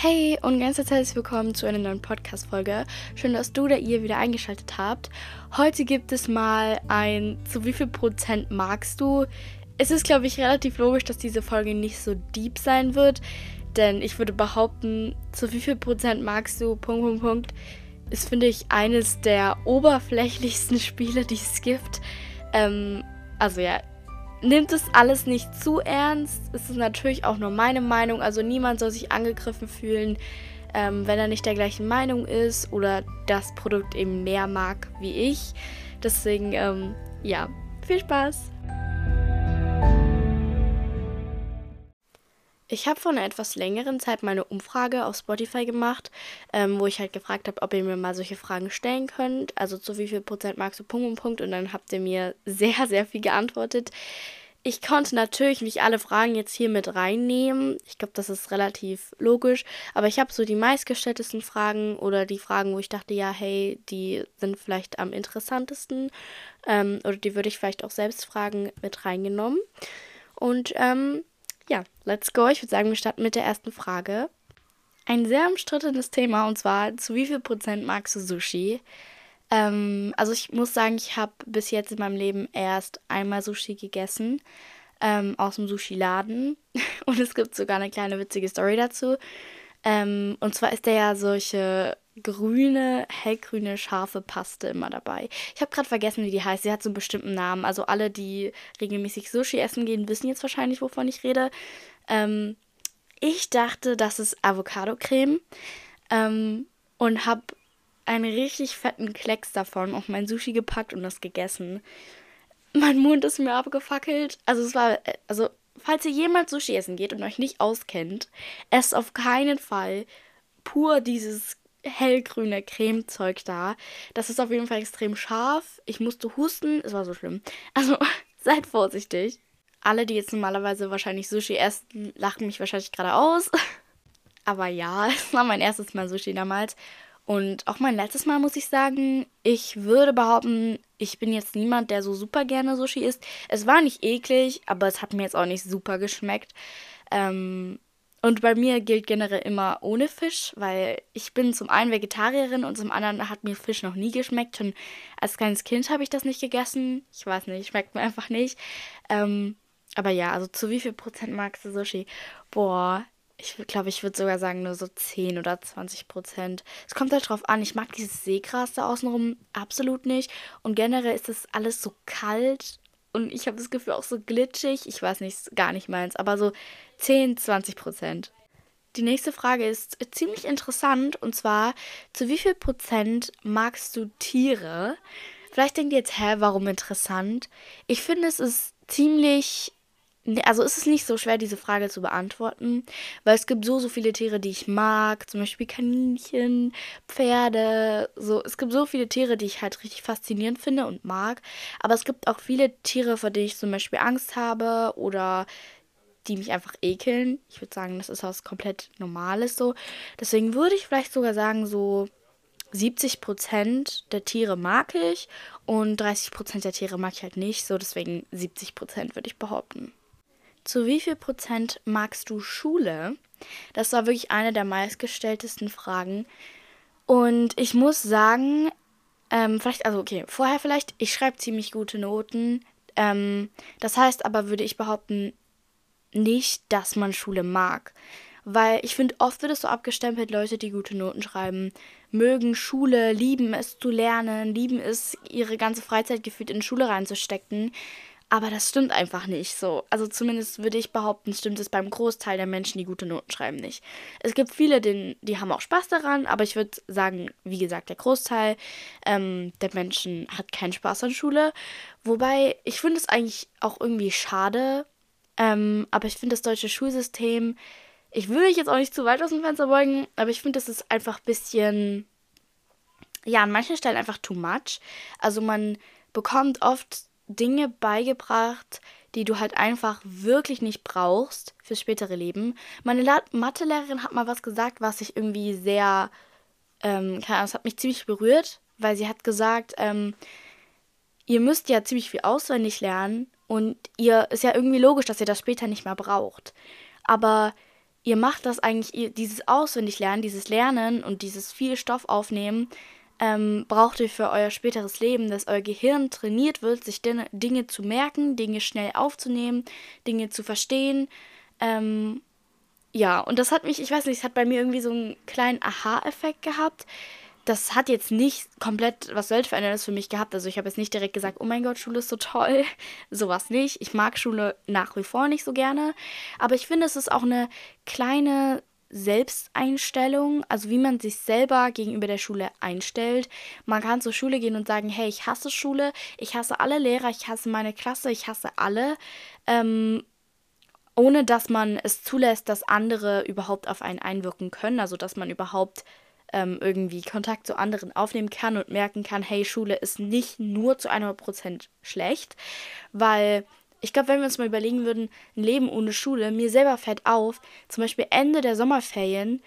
Hey und ganz herzlich willkommen zu einer neuen Podcast-Folge. Schön, dass du oder ihr wieder eingeschaltet habt. Heute gibt es mal ein zu wie viel Prozent magst du? Es ist, glaube ich, relativ logisch, dass diese Folge nicht so deep sein wird, denn ich würde behaupten, zu wie viel Prozent magst du? Punkt, Punkt, Punkt. Ist, finde ich, eines der oberflächlichsten Spiele, die es gibt. Ähm, also ja, Nimmt es alles nicht zu ernst. Es ist natürlich auch nur meine Meinung. Also niemand soll sich angegriffen fühlen, ähm, wenn er nicht der gleichen Meinung ist oder das Produkt eben mehr mag wie ich. Deswegen, ähm, ja, viel Spaß. Ich habe vor einer etwas längeren Zeit meine Umfrage auf Spotify gemacht, ähm, wo ich halt gefragt habe, ob ihr mir mal solche Fragen stellen könnt. Also zu wie viel Prozent magst du Punkt und Punkt? Und dann habt ihr mir sehr, sehr viel geantwortet. Ich konnte natürlich nicht alle Fragen jetzt hier mit reinnehmen. Ich glaube, das ist relativ logisch. Aber ich habe so die meistgestelltesten Fragen oder die Fragen, wo ich dachte, ja, hey, die sind vielleicht am interessantesten. Ähm, oder die würde ich vielleicht auch selbst fragen, mit reingenommen. Und ähm, ja, let's go. Ich würde sagen, wir starten mit der ersten Frage. Ein sehr umstrittenes Thema und zwar, zu wie viel Prozent magst du Sushi? Ähm, also ich muss sagen, ich habe bis jetzt in meinem Leben erst einmal Sushi gegessen ähm, aus dem Sushi-Laden und es gibt sogar eine kleine witzige Story dazu. Ähm, und zwar ist da ja solche grüne, hellgrüne, scharfe Paste immer dabei. Ich habe gerade vergessen, wie die heißt. Sie hat so einen bestimmten Namen. Also alle, die regelmäßig Sushi essen gehen, wissen jetzt wahrscheinlich, wovon ich rede. Ähm, ich dachte, das ist Avocado-Creme ähm, und habe einen richtig fetten Klecks davon auf mein Sushi gepackt und das gegessen. Mein Mund ist mir abgefackelt. Also es war, also falls ihr jemals Sushi essen geht und euch nicht auskennt, esst auf keinen Fall pur dieses hellgrüne Cremezeug da. Das ist auf jeden Fall extrem scharf. Ich musste husten, es war so schlimm. Also seid vorsichtig. Alle, die jetzt normalerweise wahrscheinlich Sushi essen, lachen mich wahrscheinlich gerade aus. Aber ja, es war mein erstes Mal Sushi damals. Und auch mein letztes Mal muss ich sagen, ich würde behaupten, ich bin jetzt niemand, der so super gerne Sushi isst. Es war nicht eklig, aber es hat mir jetzt auch nicht super geschmeckt. Ähm, und bei mir gilt generell immer ohne Fisch, weil ich bin zum einen Vegetarierin und zum anderen hat mir Fisch noch nie geschmeckt. Schon als kleines Kind habe ich das nicht gegessen. Ich weiß nicht, schmeckt mir einfach nicht. Ähm, aber ja, also zu wie viel Prozent magst du Sushi? Boah, ich glaube, ich würde sogar sagen, nur so 10 oder 20 Prozent. Es kommt halt drauf an. Ich mag dieses Seegras da außenrum absolut nicht. Und generell ist das alles so kalt. Und ich habe das Gefühl auch so glitschig. Ich weiß nicht, gar nicht meins. Aber so 10, 20 Prozent. Die nächste Frage ist ziemlich interessant. Und zwar, zu wie viel Prozent magst du Tiere? Vielleicht denkt ihr jetzt, hä, warum interessant? Ich finde, es ist ziemlich also ist es nicht so schwer, diese Frage zu beantworten, weil es gibt so, so viele Tiere, die ich mag, zum Beispiel Kaninchen, Pferde, so. Es gibt so viele Tiere, die ich halt richtig faszinierend finde und mag, aber es gibt auch viele Tiere, vor denen ich zum Beispiel Angst habe oder die mich einfach ekeln. Ich würde sagen, das ist was komplett Normales so. Deswegen würde ich vielleicht sogar sagen, so 70% der Tiere mag ich und 30% der Tiere mag ich halt nicht. So, deswegen 70% würde ich behaupten. Zu wie viel Prozent magst du Schule? Das war wirklich eine der meistgestelltesten Fragen. Und ich muss sagen, ähm, vielleicht, also okay, vorher vielleicht, ich schreibe ziemlich gute Noten. Ähm, das heißt aber, würde ich behaupten, nicht, dass man Schule mag. Weil ich finde, oft wird es so abgestempelt, Leute, die gute Noten schreiben, mögen Schule, lieben es zu lernen, lieben es, ihre ganze Freizeit gefühlt in Schule reinzustecken. Aber das stimmt einfach nicht so. Also zumindest würde ich behaupten, stimmt es beim Großteil der Menschen, die gute Noten schreiben, nicht. Es gibt viele, die, die haben auch Spaß daran, aber ich würde sagen, wie gesagt, der Großteil ähm, der Menschen hat keinen Spaß an Schule. Wobei, ich finde es eigentlich auch irgendwie schade. Ähm, aber ich finde das deutsche Schulsystem, ich will mich jetzt auch nicht zu weit aus dem Fenster beugen, aber ich finde, das ist einfach ein bisschen, ja, an manchen Stellen einfach too much. Also man bekommt oft Dinge beigebracht, die du halt einfach wirklich nicht brauchst fürs spätere Leben. Meine Mathelehrerin hat mal was gesagt, was ich irgendwie sehr, ähm, keine Ahnung, es hat mich ziemlich berührt, weil sie hat gesagt, ähm, ihr müsst ja ziemlich viel auswendig lernen und ihr ist ja irgendwie logisch, dass ihr das später nicht mehr braucht. Aber ihr macht das eigentlich, dieses Auswendiglernen, dieses Lernen und dieses viel Stoff aufnehmen, ähm, braucht ihr für euer späteres Leben, dass euer Gehirn trainiert wird, sich Dinge, zu merken, Dinge schnell aufzunehmen, Dinge zu verstehen. Ähm, ja, und das hat mich, ich weiß nicht, es hat bei mir irgendwie so einen kleinen Aha-Effekt gehabt. Das hat jetzt nicht komplett was Weltveränderndes für mich gehabt. Also ich habe jetzt nicht direkt gesagt, oh mein Gott, Schule ist so toll. Sowas nicht. Ich mag Schule nach wie vor nicht so gerne. Aber ich finde, es ist auch eine kleine Selbsteinstellung, also wie man sich selber gegenüber der Schule einstellt. Man kann zur Schule gehen und sagen, hey, ich hasse Schule, ich hasse alle Lehrer, ich hasse meine Klasse, ich hasse alle, ähm, ohne dass man es zulässt, dass andere überhaupt auf einen einwirken können, also dass man überhaupt ähm, irgendwie Kontakt zu anderen aufnehmen kann und merken kann, hey, Schule ist nicht nur zu 100% schlecht, weil ich glaube, wenn wir uns mal überlegen würden, ein Leben ohne Schule, mir selber fällt auf, zum Beispiel Ende der Sommerferien,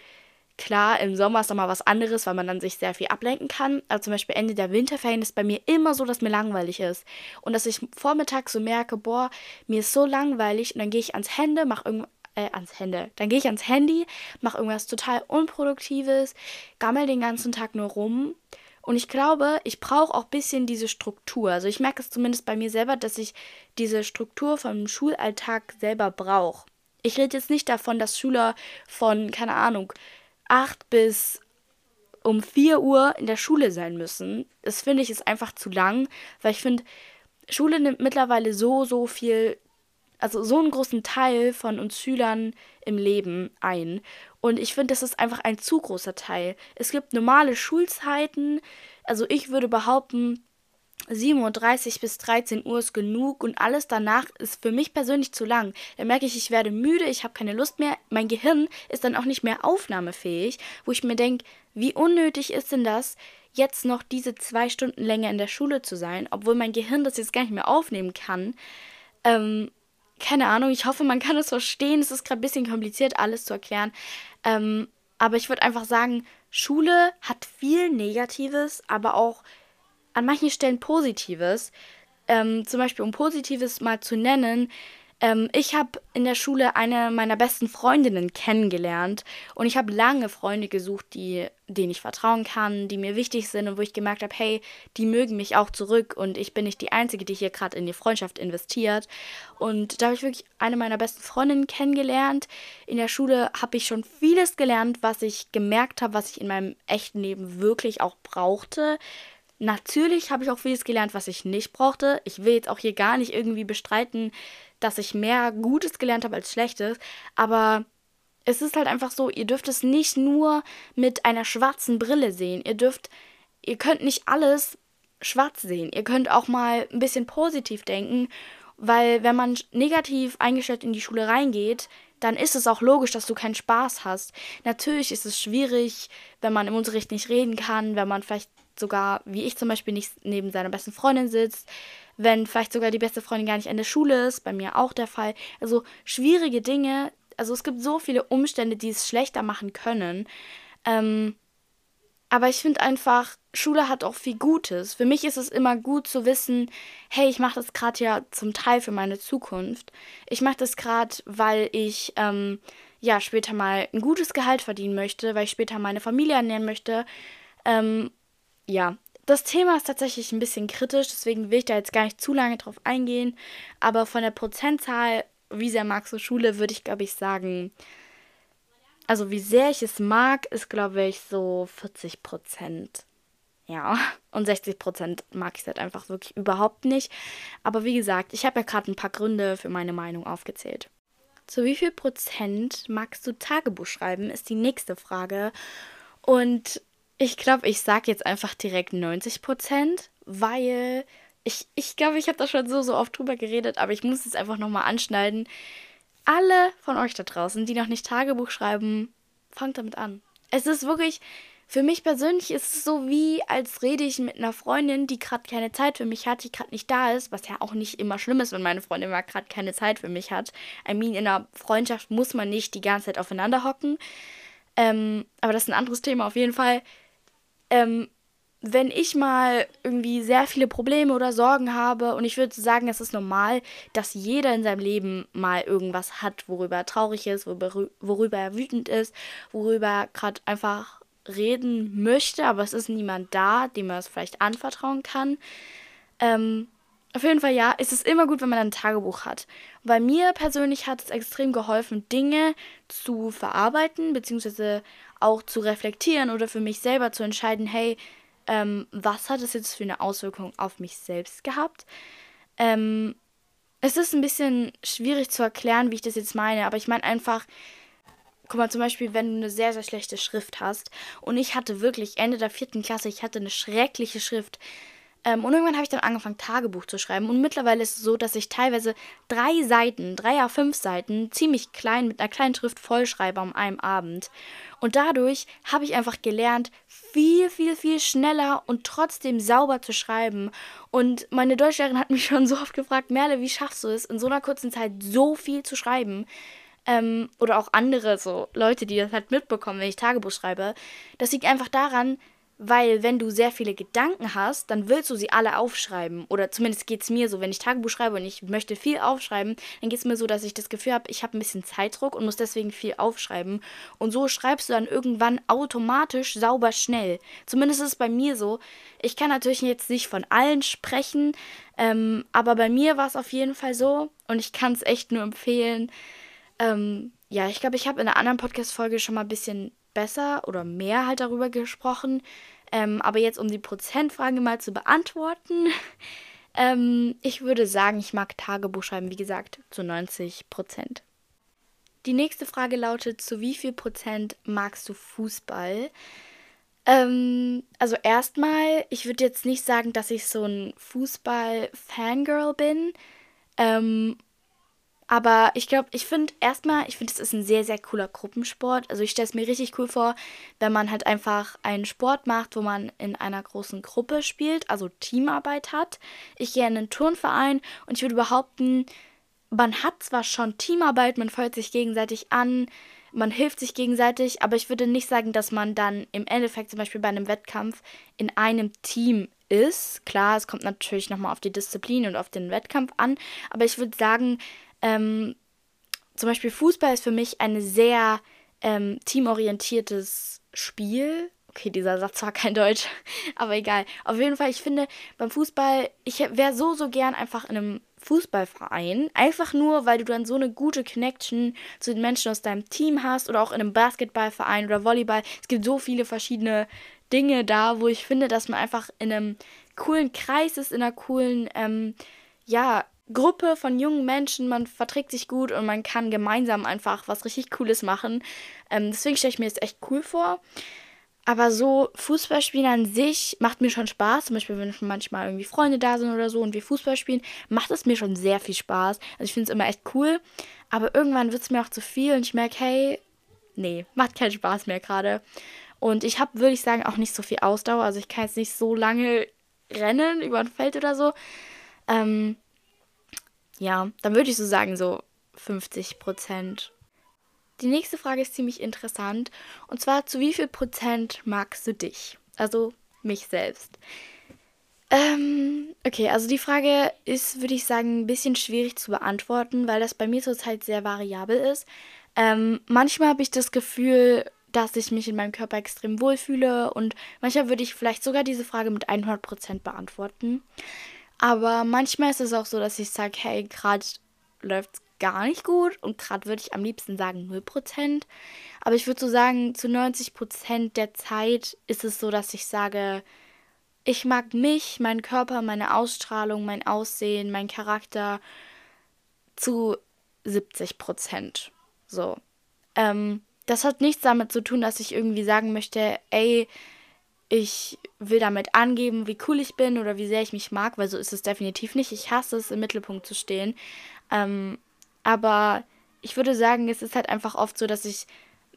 klar, im Sommer ist nochmal was anderes, weil man dann sich sehr viel ablenken kann, aber zum Beispiel Ende der Winterferien ist bei mir immer so, dass mir langweilig ist. Und dass ich vormittags so merke, boah, mir ist so langweilig und dann gehe ich ans Hände, mache irgendwas äh, ans Hände. Dann gehe ich ans Handy, mache irgendwas total Unproduktives, gammel den ganzen Tag nur rum und ich glaube, ich brauche auch ein bisschen diese Struktur. Also ich merke es zumindest bei mir selber, dass ich diese Struktur vom Schulalltag selber brauche. Ich rede jetzt nicht davon, dass Schüler von, keine Ahnung, 8 bis um 4 Uhr in der Schule sein müssen. Das finde ich ist einfach zu lang, weil ich finde, Schule nimmt mittlerweile so, so viel, also so einen großen Teil von uns Schülern im Leben ein. Und ich finde, das ist einfach ein zu großer Teil. Es gibt normale Schulzeiten. Also ich würde behaupten, 7.30 Uhr bis 13 Uhr ist genug und alles danach ist für mich persönlich zu lang. Dann merke ich, ich werde müde, ich habe keine Lust mehr. Mein Gehirn ist dann auch nicht mehr aufnahmefähig, wo ich mir denke, wie unnötig ist denn das, jetzt noch diese zwei Stunden länger in der Schule zu sein, obwohl mein Gehirn das jetzt gar nicht mehr aufnehmen kann. Ähm, keine Ahnung, ich hoffe, man kann es verstehen. Es ist gerade ein bisschen kompliziert, alles zu erklären. Ähm, aber ich würde einfach sagen, Schule hat viel Negatives, aber auch an manchen Stellen Positives. Ähm, zum Beispiel, um Positives mal zu nennen, ähm, ich habe in der Schule eine meiner besten Freundinnen kennengelernt und ich habe lange Freunde gesucht, die, denen ich vertrauen kann, die mir wichtig sind und wo ich gemerkt habe, hey, die mögen mich auch zurück und ich bin nicht die Einzige, die hier gerade in die Freundschaft investiert. Und da habe ich wirklich eine meiner besten Freundinnen kennengelernt. In der Schule habe ich schon vieles gelernt, was ich gemerkt habe, was ich in meinem echten Leben wirklich auch brauchte. Natürlich habe ich auch vieles gelernt, was ich nicht brauchte. Ich will jetzt auch hier gar nicht irgendwie bestreiten, dass ich mehr Gutes gelernt habe als Schlechtes, aber es ist halt einfach so, ihr dürft es nicht nur mit einer schwarzen Brille sehen. Ihr dürft, ihr könnt nicht alles schwarz sehen. Ihr könnt auch mal ein bisschen positiv denken, weil wenn man negativ eingestellt in die Schule reingeht, dann ist es auch logisch, dass du keinen Spaß hast. Natürlich ist es schwierig, wenn man im Unterricht nicht reden kann, wenn man vielleicht sogar, wie ich zum Beispiel, nicht neben seiner besten Freundin sitzt, wenn vielleicht sogar die beste Freundin gar nicht in der Schule ist, bei mir auch der Fall. Also schwierige Dinge, also es gibt so viele Umstände, die es schlechter machen können. Ähm, aber ich finde einfach, Schule hat auch viel Gutes. Für mich ist es immer gut zu wissen, hey, ich mache das gerade ja zum Teil für meine Zukunft. Ich mache das gerade, weil ich ähm, ja später mal ein gutes Gehalt verdienen möchte, weil ich später meine Familie ernähren möchte. Ähm, ja, das Thema ist tatsächlich ein bisschen kritisch, deswegen will ich da jetzt gar nicht zu lange drauf eingehen. Aber von der Prozentzahl, wie sehr magst du Schule, würde ich, glaube ich, sagen, also wie sehr ich es mag, ist, glaube ich, so 40 Prozent. Ja, und 60 Prozent mag ich halt einfach wirklich überhaupt nicht. Aber wie gesagt, ich habe ja gerade ein paar Gründe für meine Meinung aufgezählt. Zu wie viel Prozent magst du Tagebuch schreiben, ist die nächste Frage. Und ich glaube, ich sage jetzt einfach direkt 90 Prozent, weil ich ich, glaube, ich habe da schon so, so oft drüber geredet, aber ich muss es einfach nochmal anschneiden. Alle von euch da draußen, die noch nicht Tagebuch schreiben, fangt damit an. Es ist wirklich, für mich persönlich ist es so wie, als rede ich mit einer Freundin, die gerade keine Zeit für mich hat, die gerade nicht da ist, was ja auch nicht immer schlimm ist, wenn meine Freundin mal gerade keine Zeit für mich hat. I mean, in einer Freundschaft muss man nicht die ganze Zeit aufeinander hocken. Ähm, aber das ist ein anderes Thema auf jeden Fall ähm, wenn ich mal irgendwie sehr viele Probleme oder Sorgen habe und ich würde sagen, es ist normal, dass jeder in seinem Leben mal irgendwas hat, worüber er traurig ist, worüber, worüber er wütend ist, worüber er gerade einfach reden möchte, aber es ist niemand da, dem man es vielleicht anvertrauen kann. Ähm, auf jeden Fall ja, es ist immer gut, wenn man ein Tagebuch hat. Bei mir persönlich hat es extrem geholfen, Dinge zu verarbeiten, beziehungsweise auch zu reflektieren oder für mich selber zu entscheiden, hey, ähm, was hat es jetzt für eine Auswirkung auf mich selbst gehabt? Ähm, es ist ein bisschen schwierig zu erklären, wie ich das jetzt meine, aber ich meine einfach, guck mal, zum Beispiel, wenn du eine sehr, sehr schlechte Schrift hast und ich hatte wirklich Ende der vierten Klasse, ich hatte eine schreckliche Schrift, ähm, und irgendwann habe ich dann angefangen, Tagebuch zu schreiben. Und mittlerweile ist es so, dass ich teilweise drei Seiten, drei a fünf Seiten, ziemlich klein, mit einer kleinen Schrift vollschreibe an einem Abend. Und dadurch habe ich einfach gelernt, viel, viel, viel schneller und trotzdem sauber zu schreiben. Und meine Deutschlehrerin hat mich schon so oft gefragt, Merle, wie schaffst du es, in so einer kurzen Zeit so viel zu schreiben? Ähm, oder auch andere so Leute, die das halt mitbekommen, wenn ich Tagebuch schreibe. Das liegt einfach daran, weil wenn du sehr viele Gedanken hast, dann willst du sie alle aufschreiben. Oder zumindest geht es mir so, wenn ich Tagebuch schreibe und ich möchte viel aufschreiben, dann geht es mir so, dass ich das Gefühl habe, ich habe ein bisschen Zeitdruck und muss deswegen viel aufschreiben. Und so schreibst du dann irgendwann automatisch sauber schnell. Zumindest ist es bei mir so. Ich kann natürlich jetzt nicht von allen sprechen, ähm, aber bei mir war es auf jeden Fall so und ich kann es echt nur empfehlen. Ähm, ja, ich glaube, ich habe in einer anderen Podcast-Folge schon mal ein bisschen besser oder mehr halt darüber gesprochen. Ähm, aber jetzt, um die Prozentfrage mal zu beantworten, ähm, ich würde sagen, ich mag Tagebuch schreiben, wie gesagt, zu 90 Prozent. Die nächste Frage lautet, zu wie viel Prozent magst du Fußball? Ähm, also erstmal, ich würde jetzt nicht sagen, dass ich so ein Fußball-Fangirl bin. Ähm, aber ich glaube, ich finde erstmal, ich finde, es ist ein sehr, sehr cooler Gruppensport. Also ich stelle es mir richtig cool vor, wenn man halt einfach einen Sport macht, wo man in einer großen Gruppe spielt, also Teamarbeit hat. Ich gehe in einen Turnverein und ich würde behaupten, man hat zwar schon Teamarbeit, man feuert sich gegenseitig an, man hilft sich gegenseitig, aber ich würde nicht sagen, dass man dann im Endeffekt zum Beispiel bei einem Wettkampf in einem Team ist. Klar, es kommt natürlich nochmal auf die Disziplin und auf den Wettkampf an, aber ich würde sagen, ähm, zum Beispiel Fußball ist für mich ein sehr ähm, teamorientiertes Spiel. Okay, dieser Satz war kein Deutsch, aber egal. Auf jeden Fall, ich finde beim Fußball, ich wäre so, so gern einfach in einem Fußballverein. Einfach nur, weil du dann so eine gute Connection zu den Menschen aus deinem Team hast oder auch in einem Basketballverein oder Volleyball. Es gibt so viele verschiedene Dinge da, wo ich finde, dass man einfach in einem coolen Kreis ist, in einer coolen, ähm, ja, Gruppe von jungen Menschen, man verträgt sich gut und man kann gemeinsam einfach was richtig Cooles machen. Ähm, deswegen stelle ich mir das echt cool vor. Aber so Fußballspielen an sich macht mir schon Spaß. Zum Beispiel, wenn manchmal irgendwie Freunde da sind oder so und wir Fußball spielen, macht es mir schon sehr viel Spaß. Also ich finde es immer echt cool. Aber irgendwann wird es mir auch zu viel und ich merke, hey, nee, macht keinen Spaß mehr gerade. Und ich habe, würde ich sagen, auch nicht so viel Ausdauer. Also ich kann jetzt nicht so lange rennen über ein Feld oder so. Ähm, ja, dann würde ich so sagen, so 50 Prozent. Die nächste Frage ist ziemlich interessant. Und zwar, zu wie viel Prozent magst du dich? Also mich selbst. Ähm, okay, also die Frage ist, würde ich sagen, ein bisschen schwierig zu beantworten, weil das bei mir zurzeit sehr variabel ist. Ähm, manchmal habe ich das Gefühl, dass ich mich in meinem Körper extrem wohlfühle und manchmal würde ich vielleicht sogar diese Frage mit 100% beantworten. Aber manchmal ist es auch so, dass ich sage, hey, gerade läuft es gar nicht gut und gerade würde ich am liebsten sagen 0%. Aber ich würde so sagen, zu 90% der Zeit ist es so, dass ich sage, ich mag mich, meinen Körper, meine Ausstrahlung, mein Aussehen, mein Charakter zu 70%. So. Ähm, das hat nichts damit zu tun, dass ich irgendwie sagen möchte, ey, ich will damit angeben, wie cool ich bin oder wie sehr ich mich mag, weil so ist es definitiv nicht. Ich hasse es, im Mittelpunkt zu stehen. Ähm, aber ich würde sagen, es ist halt einfach oft so, dass ich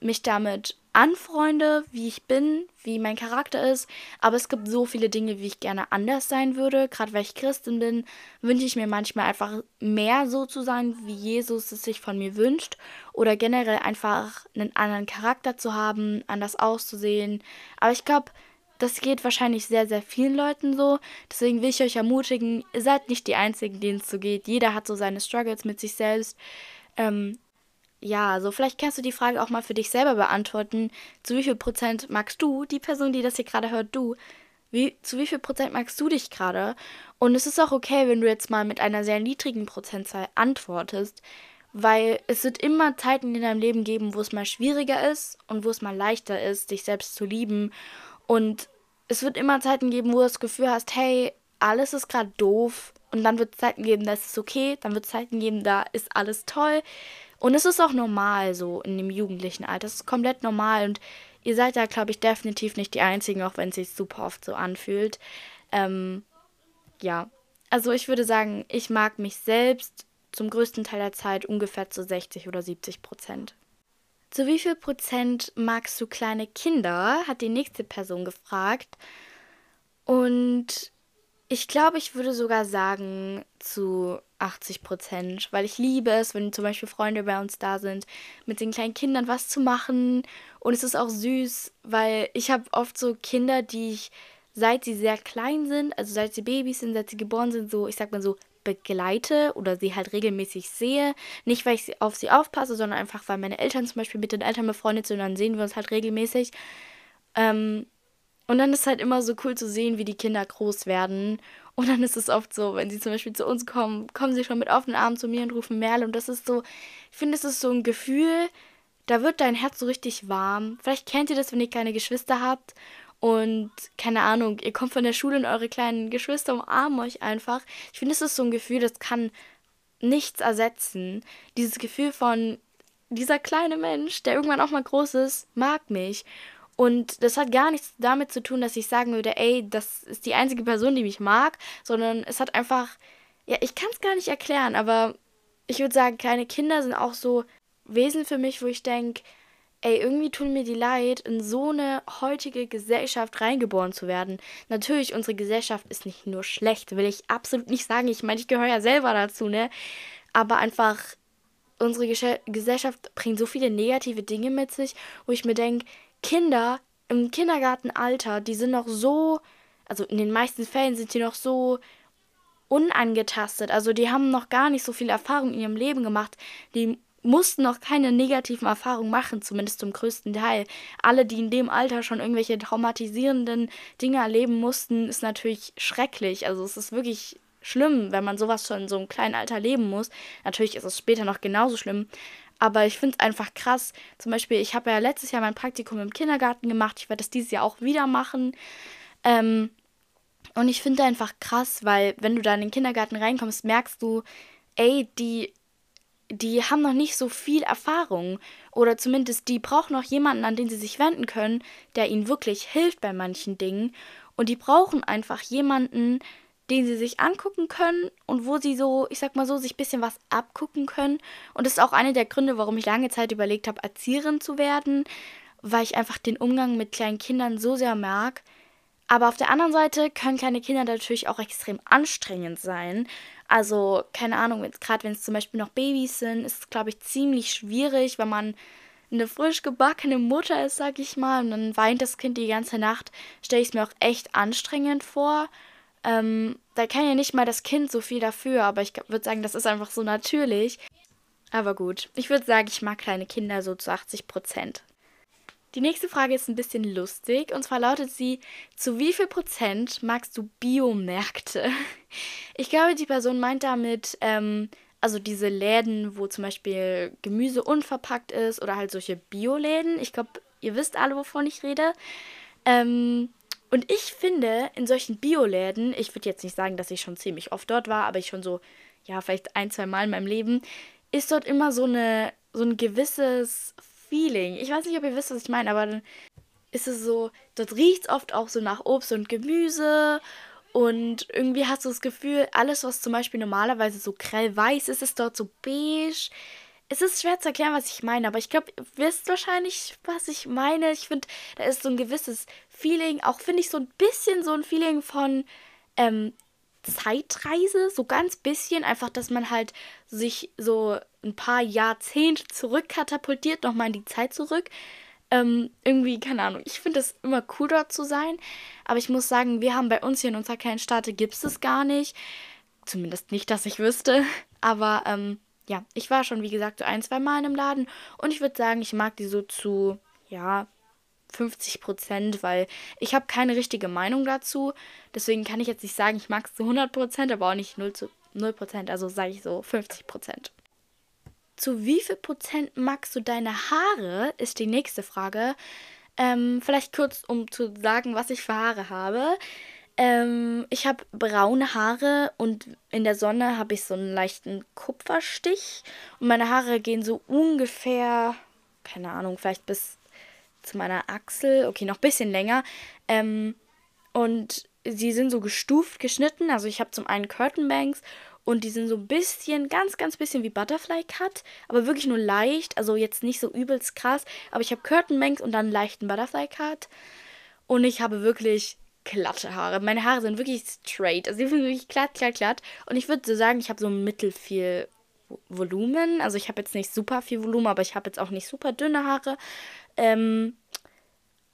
mich damit anfreunde, wie ich bin, wie mein Charakter ist. Aber es gibt so viele Dinge, wie ich gerne anders sein würde. Gerade weil ich Christin bin, wünsche ich mir manchmal einfach mehr so zu sein, wie Jesus es sich von mir wünscht. Oder generell einfach einen anderen Charakter zu haben, anders auszusehen. Aber ich glaube, das geht wahrscheinlich sehr, sehr vielen Leuten so. Deswegen will ich euch ermutigen, ihr seid nicht die Einzigen, denen es so geht. Jeder hat so seine Struggles mit sich selbst. Ähm, ja, also vielleicht kannst du die Frage auch mal für dich selber beantworten. Zu wie viel Prozent magst du, die Person, die das hier gerade hört, du, wie, zu wie viel Prozent magst du dich gerade? Und es ist auch okay, wenn du jetzt mal mit einer sehr niedrigen Prozentzahl antwortest, weil es wird immer Zeiten in deinem Leben geben, wo es mal schwieriger ist und wo es mal leichter ist, dich selbst zu lieben. Und es wird immer Zeiten geben, wo du das Gefühl hast, hey, alles ist gerade doof. Und dann wird es Zeiten geben, da ist es okay. Dann wird es Zeiten geben, da ist alles toll. Und es ist auch normal so in dem jugendlichen Alter. Es ist komplett normal. Und ihr seid da, glaube ich, definitiv nicht die Einzigen, auch wenn es sich super oft so anfühlt. Ähm, ja. Also ich würde sagen, ich mag mich selbst zum größten Teil der Zeit ungefähr zu 60 oder 70 Prozent. Zu wie viel Prozent magst du kleine Kinder? hat die nächste Person gefragt. Und ich glaube, ich würde sogar sagen zu 80 Prozent, weil ich liebe es, wenn zum Beispiel Freunde bei uns da sind, mit den kleinen Kindern was zu machen. Und es ist auch süß, weil ich habe oft so Kinder, die ich, seit sie sehr klein sind, also seit sie Babys sind, seit sie geboren sind, so, ich sag mal so, begleite oder sie halt regelmäßig sehe. Nicht, weil ich auf sie aufpasse, sondern einfach, weil meine Eltern zum Beispiel mit den Eltern befreundet sind und dann sehen wir uns halt regelmäßig. Ähm, und dann ist halt immer so cool zu sehen, wie die Kinder groß werden. Und dann ist es oft so, wenn sie zum Beispiel zu uns kommen, kommen sie schon mit offenen Armen zu mir und rufen Merle. Und das ist so, ich finde, es ist so ein Gefühl, da wird dein Herz so richtig warm. Vielleicht kennt ihr das, wenn ihr keine Geschwister habt. Und keine Ahnung, ihr kommt von der Schule und eure kleinen Geschwister umarmen euch einfach. Ich finde, es ist so ein Gefühl, das kann nichts ersetzen. Dieses Gefühl von, dieser kleine Mensch, der irgendwann auch mal groß ist, mag mich. Und das hat gar nichts damit zu tun, dass ich sagen würde, ey, das ist die einzige Person, die mich mag, sondern es hat einfach, ja, ich kann es gar nicht erklären, aber ich würde sagen, kleine Kinder sind auch so Wesen für mich, wo ich denke, ey, irgendwie tun mir die leid, in so eine heutige Gesellschaft reingeboren zu werden. Natürlich, unsere Gesellschaft ist nicht nur schlecht, will ich absolut nicht sagen. Ich meine, ich gehöre ja selber dazu, ne? Aber einfach, unsere Gesellschaft bringt so viele negative Dinge mit sich, wo ich mir denke, Kinder im Kindergartenalter, die sind noch so, also in den meisten Fällen sind die noch so unangetastet. Also die haben noch gar nicht so viel Erfahrung in ihrem Leben gemacht. Die mussten noch keine negativen Erfahrungen machen, zumindest zum größten Teil. Alle, die in dem Alter schon irgendwelche traumatisierenden Dinge erleben mussten, ist natürlich schrecklich. Also es ist wirklich schlimm, wenn man sowas schon in so einem kleinen Alter leben muss. Natürlich ist es später noch genauso schlimm. Aber ich finde es einfach krass. Zum Beispiel, ich habe ja letztes Jahr mein Praktikum im Kindergarten gemacht. Ich werde das dieses Jahr auch wieder machen. Ähm, und ich finde einfach krass, weil wenn du da in den Kindergarten reinkommst, merkst du, ey, die, die haben noch nicht so viel Erfahrung. Oder zumindest die brauchen noch jemanden, an den sie sich wenden können, der ihnen wirklich hilft bei manchen Dingen. Und die brauchen einfach jemanden, den sie sich angucken können und wo sie so, ich sag mal so, sich ein bisschen was abgucken können. Und das ist auch einer der Gründe, warum ich lange Zeit überlegt habe, Erzieherin zu werden, weil ich einfach den Umgang mit kleinen Kindern so sehr mag. Aber auf der anderen Seite können kleine Kinder natürlich auch extrem anstrengend sein. Also, keine Ahnung, gerade wenn es zum Beispiel noch Babys sind, ist es, glaube ich, ziemlich schwierig, wenn man eine frisch gebackene Mutter ist, sag ich mal, und dann weint das Kind die ganze Nacht, stelle ich es mir auch echt anstrengend vor. Ähm, da kann ja nicht mal das Kind so viel dafür, aber ich würde sagen, das ist einfach so natürlich. Aber gut, ich würde sagen, ich mag kleine Kinder so zu 80 Prozent. Die nächste Frage ist ein bisschen lustig und zwar lautet sie: Zu wie viel Prozent magst du Biomärkte? Ich glaube, die Person meint damit, ähm, also diese Läden, wo zum Beispiel Gemüse unverpackt ist oder halt solche Bioläden. Ich glaube, ihr wisst alle, wovon ich rede. Ähm, und ich finde, in solchen Bioläden, ich würde jetzt nicht sagen, dass ich schon ziemlich oft dort war, aber ich schon so, ja, vielleicht ein, zwei Mal in meinem Leben, ist dort immer so eine, so ein gewisses Feeling. Ich weiß nicht, ob ihr wisst, was ich meine, aber dann ist es so, dort riecht es oft auch so nach Obst und Gemüse und irgendwie hast du das Gefühl, alles, was zum Beispiel normalerweise so grell weiß ist, ist dort so beige es ist schwer zu erklären, was ich meine, aber ich glaube, ihr wisst wahrscheinlich, was ich meine. Ich finde, da ist so ein gewisses Feeling, auch finde ich so ein bisschen so ein Feeling von ähm, Zeitreise, so ganz bisschen, einfach, dass man halt sich so ein paar Jahrzehnte zurückkatapultiert, nochmal in die Zeit zurück. Ähm, irgendwie, keine Ahnung. Ich finde es immer cool, dort zu sein. Aber ich muss sagen, wir haben bei uns hier in unserer kleinen Stadt, gibt es gar nicht. Zumindest nicht, dass ich wüsste. Aber ähm, ja, ich war schon, wie gesagt, so ein, zwei Mal in einem Laden. Und ich würde sagen, ich mag die so zu, ja, 50 Prozent, weil ich habe keine richtige Meinung dazu. Deswegen kann ich jetzt nicht sagen, ich mag es zu 100 Prozent, aber auch nicht 0 zu 0 Prozent. Also sage ich so 50 Prozent. Zu wie viel Prozent magst du deine Haare, ist die nächste Frage. Ähm, vielleicht kurz, um zu sagen, was ich für Haare habe. Ähm, ich habe braune Haare und in der Sonne habe ich so einen leichten Kupferstich. Und meine Haare gehen so ungefähr, keine Ahnung, vielleicht bis zu meiner Achsel. Okay, noch ein bisschen länger. Ähm, und sie sind so gestuft geschnitten. Also ich habe zum einen Curtain Bangs und die sind so ein bisschen, ganz, ganz bisschen wie Butterfly Cut, aber wirklich nur leicht. Also jetzt nicht so übelst krass. Aber ich habe Curtain Bangs und dann leichten Butterfly Cut. Und ich habe wirklich glatte Haare. Meine Haare sind wirklich straight. Also die sind wirklich glatt, glatt, glatt. Und ich würde so sagen, ich habe so mittel viel Volumen. Also ich habe jetzt nicht super viel Volumen, aber ich habe jetzt auch nicht super dünne Haare. Ähm,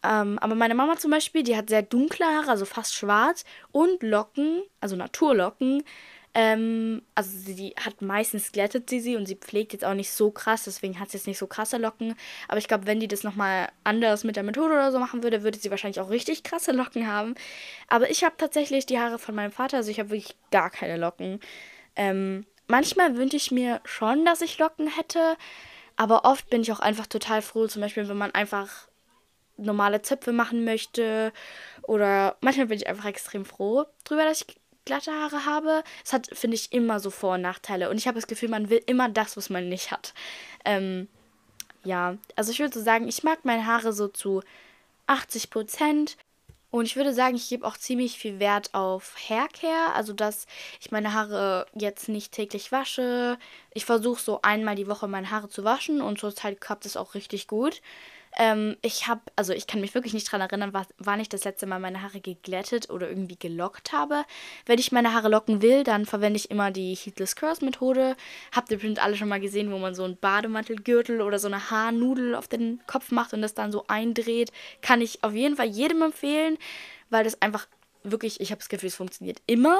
ähm, aber meine Mama zum Beispiel, die hat sehr dunkle Haare, also fast schwarz und Locken, also Naturlocken. Ähm, also sie hat meistens glättet sie sie und sie pflegt jetzt auch nicht so krass, deswegen hat sie jetzt nicht so krasse Locken. Aber ich glaube, wenn die das nochmal anders mit der Methode oder so machen würde, würde sie wahrscheinlich auch richtig krasse Locken haben. Aber ich habe tatsächlich die Haare von meinem Vater, also ich habe wirklich gar keine Locken. Ähm, manchmal wünsche ich mir schon, dass ich Locken hätte, aber oft bin ich auch einfach total froh, zum Beispiel, wenn man einfach normale Zöpfe machen möchte. Oder manchmal bin ich einfach extrem froh drüber, dass ich glatte Haare habe. Es hat, finde ich, immer so Vor- und Nachteile. Und ich habe das Gefühl, man will immer das, was man nicht hat. Ähm, ja, also ich würde so sagen, ich mag meine Haare so zu 80 Prozent. Und ich würde sagen, ich gebe auch ziemlich viel Wert auf Haircare. Also, dass ich meine Haare jetzt nicht täglich wasche. Ich versuche so einmal die Woche meine Haare zu waschen und zurzeit klappt es auch richtig gut. Ähm, ich habe, also ich kann mich wirklich nicht daran erinnern, wann ich das letzte Mal meine Haare geglättet oder irgendwie gelockt habe. Wenn ich meine Haare locken will, dann verwende ich immer die Heatless Curls Methode. Habt ihr bestimmt alle schon mal gesehen, wo man so einen Bademantelgürtel oder so eine Haarnudel auf den Kopf macht und das dann so eindreht. Kann ich auf jeden Fall jedem empfehlen, weil das einfach wirklich, ich habe das Gefühl, es funktioniert immer,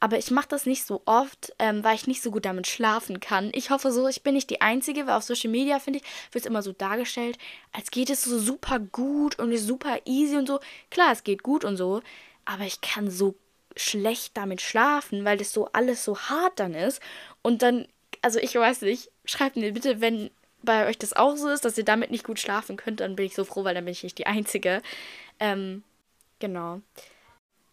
aber ich mache das nicht so oft, ähm, weil ich nicht so gut damit schlafen kann. Ich hoffe so, ich bin nicht die Einzige, weil auf Social Media, finde ich, wird es immer so dargestellt, als geht es so super gut und ist super easy und so. Klar, es geht gut und so, aber ich kann so schlecht damit schlafen, weil das so alles so hart dann ist. Und dann, also ich weiß nicht, schreibt mir bitte, wenn bei euch das auch so ist, dass ihr damit nicht gut schlafen könnt, dann bin ich so froh, weil dann bin ich nicht die Einzige. Ähm, genau.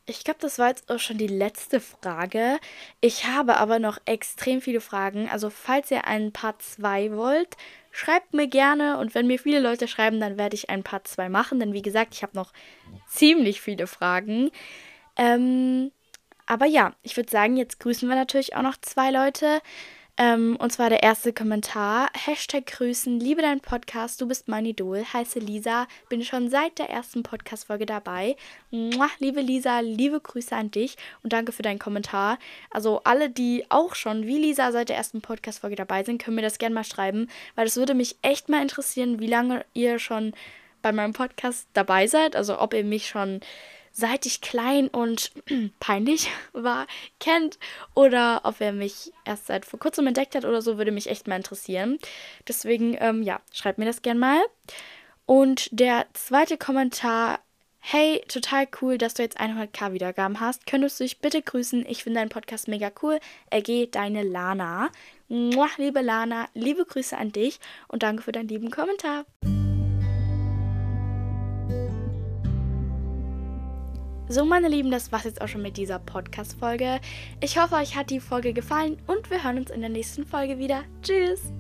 Ich glaube, das war jetzt auch schon die letzte Frage. Ich habe aber noch extrem viele Fragen. Also falls ihr ein Part 2 wollt, schreibt mir gerne. Und wenn mir viele Leute schreiben, dann werde ich ein Part 2 machen. Denn wie gesagt, ich habe noch ziemlich viele Fragen. Ähm, aber ja, ich würde sagen, jetzt grüßen wir natürlich auch noch zwei Leute. Ähm, und zwar der erste Kommentar. Hashtag Grüßen, liebe deinen Podcast, du bist mein Idol. Heiße Lisa, bin schon seit der ersten Podcast-Folge dabei. Mua, liebe Lisa, liebe Grüße an dich und danke für deinen Kommentar. Also alle, die auch schon wie Lisa seit der ersten Podcast-Folge dabei sind, können mir das gerne mal schreiben, weil es würde mich echt mal interessieren, wie lange ihr schon bei meinem Podcast dabei seid. Also ob ihr mich schon seit ich klein und peinlich war, kennt oder ob er mich erst seit vor kurzem entdeckt hat oder so, würde mich echt mal interessieren. Deswegen, ähm, ja, schreibt mir das gern mal. Und der zweite Kommentar Hey, total cool, dass du jetzt 100k Wiedergaben hast. Könntest du dich bitte grüßen? Ich finde deinen Podcast mega cool. RG, deine Lana. Mua, liebe Lana, liebe Grüße an dich und danke für deinen lieben Kommentar. So, meine Lieben, das war's jetzt auch schon mit dieser Podcast-Folge. Ich hoffe, euch hat die Folge gefallen und wir hören uns in der nächsten Folge wieder. Tschüss!